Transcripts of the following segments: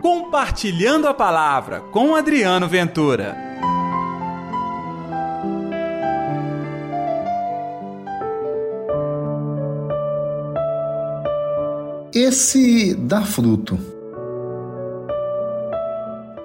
Compartilhando a Palavra com Adriano Ventura. Esse dá fruto.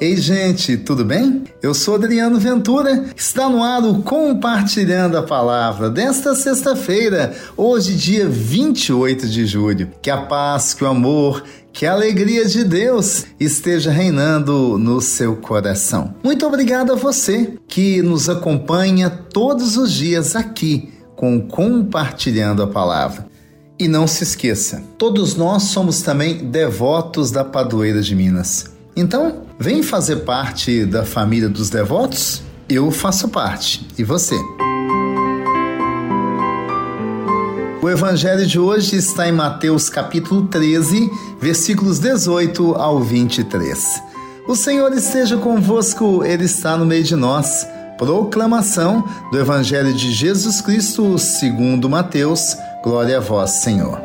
Ei, gente, tudo bem? Eu sou Adriano Ventura, está no ar o Compartilhando a Palavra desta sexta-feira, hoje, dia 28 de julho. Que a paz, que o amor, que a alegria de Deus esteja reinando no seu coração. Muito obrigado a você que nos acompanha todos os dias aqui com Compartilhando a Palavra. E não se esqueça, todos nós somos também devotos da Padroeira de Minas. Então, vem fazer parte da família dos devotos? Eu faço parte. E você? O evangelho de hoje está em Mateus capítulo 13, versículos 18 ao 23. O Senhor esteja convosco, ele está no meio de nós. Proclamação do evangelho de Jesus Cristo, segundo Mateus. Glória a vós, Senhor.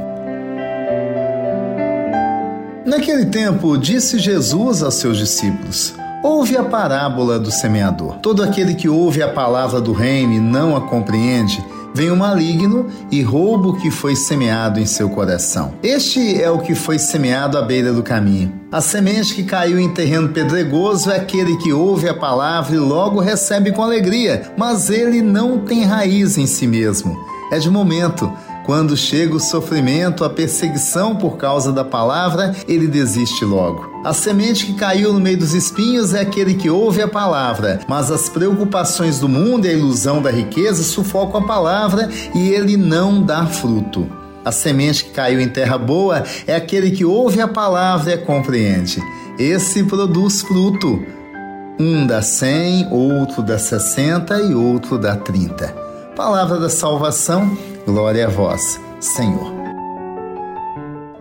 Naquele tempo, disse Jesus aos seus discípulos: Ouve a parábola do semeador. Todo aquele que ouve a palavra do reino e não a compreende, vem o maligno e rouba o que foi semeado em seu coração. Este é o que foi semeado à beira do caminho. A semente que caiu em terreno pedregoso é aquele que ouve a palavra e logo recebe com alegria, mas ele não tem raiz em si mesmo. É de momento quando chega o sofrimento, a perseguição por causa da palavra, ele desiste logo. A semente que caiu no meio dos espinhos é aquele que ouve a palavra, mas as preocupações do mundo e a ilusão da riqueza sufocam a palavra e ele não dá fruto. A semente que caiu em terra boa é aquele que ouve a palavra e a compreende. Esse produz fruto. Um dá cem, outro dá sessenta e outro dá trinta. Palavra da salvação Glória a vós, Senhor.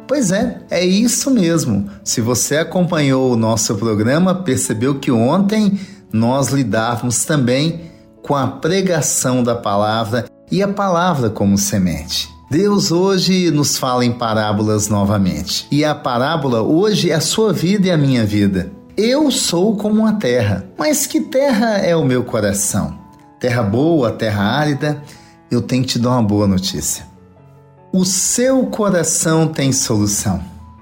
Pois é, é isso mesmo. Se você acompanhou o nosso programa, percebeu que ontem nós lidávamos também com a pregação da palavra e a palavra como semente. Deus hoje nos fala em parábolas novamente. E a parábola hoje é a sua vida e a minha vida. Eu sou como uma terra, mas que terra é o meu coração? Terra boa, terra árida? Eu tenho que te dar uma boa notícia. O seu coração tem solução.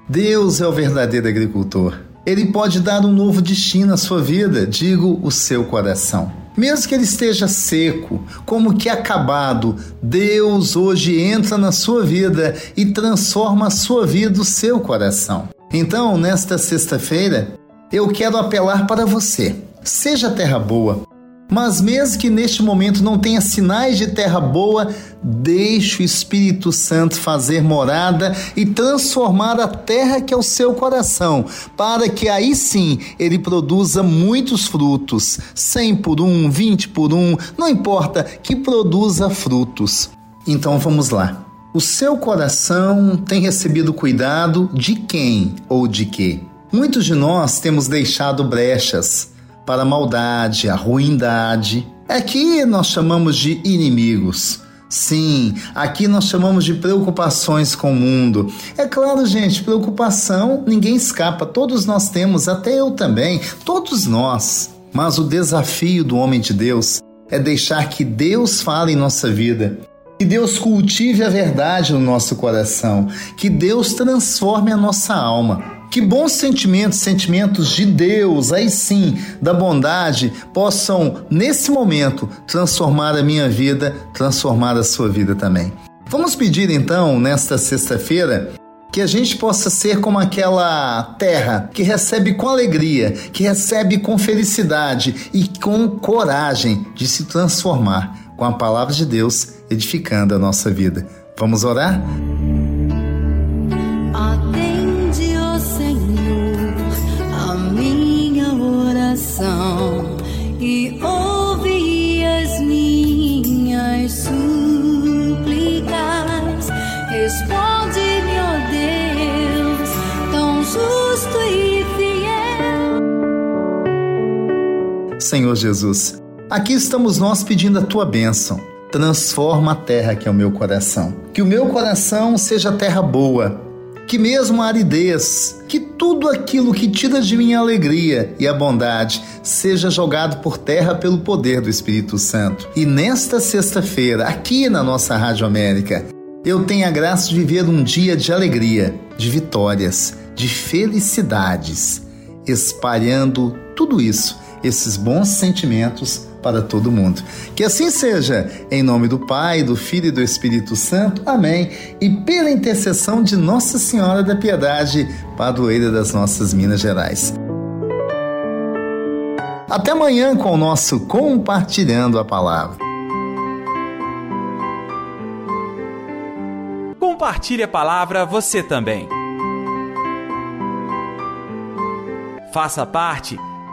Deus é o verdadeiro agricultor. Ele pode dar um novo destino à sua vida, digo, o seu coração. Mesmo que ele esteja seco, como que acabado, Deus hoje entra na sua vida e transforma a sua vida, o seu coração. Então, nesta sexta-feira, eu quero apelar para você. Seja terra boa, mas mesmo que neste momento não tenha sinais de terra boa, deixe o Espírito Santo fazer morada e transformar a terra que é o seu coração, para que aí sim ele produza muitos frutos, cem por um, vinte por um, não importa, que produza frutos. Então vamos lá. O seu coração tem recebido cuidado de quem ou de quê? Muitos de nós temos deixado brechas para a maldade, a ruindade. Aqui nós chamamos de inimigos. Sim, aqui nós chamamos de preocupações com o mundo. É claro, gente, preocupação ninguém escapa, todos nós temos, até eu também, todos nós. Mas o desafio do homem de Deus é deixar que Deus fale em nossa vida, que Deus cultive a verdade no nosso coração, que Deus transforme a nossa alma. Que bons sentimentos, sentimentos de Deus, aí sim, da bondade, possam, nesse momento, transformar a minha vida, transformar a sua vida também. Vamos pedir então, nesta sexta-feira, que a gente possa ser como aquela terra que recebe com alegria, que recebe com felicidade e com coragem de se transformar com a palavra de Deus, edificando a nossa vida. Vamos orar? Senhor Jesus. Aqui estamos nós pedindo a tua bênção. Transforma a terra que é o meu coração. Que o meu coração seja terra boa. Que mesmo a aridez, que tudo aquilo que tira de mim a alegria e a bondade seja jogado por terra pelo poder do Espírito Santo. E nesta sexta-feira, aqui na nossa Rádio América, eu tenho a graça de viver um dia de alegria, de vitórias, de felicidades, espalhando tudo isso, esses bons sentimentos para todo mundo. Que assim seja, em nome do Pai, do Filho e do Espírito Santo. Amém. E pela intercessão de Nossa Senhora da Piedade, padroeira das nossas Minas Gerais. Até amanhã com o nosso Compartilhando a Palavra. Compartilhe a palavra você também. Faça parte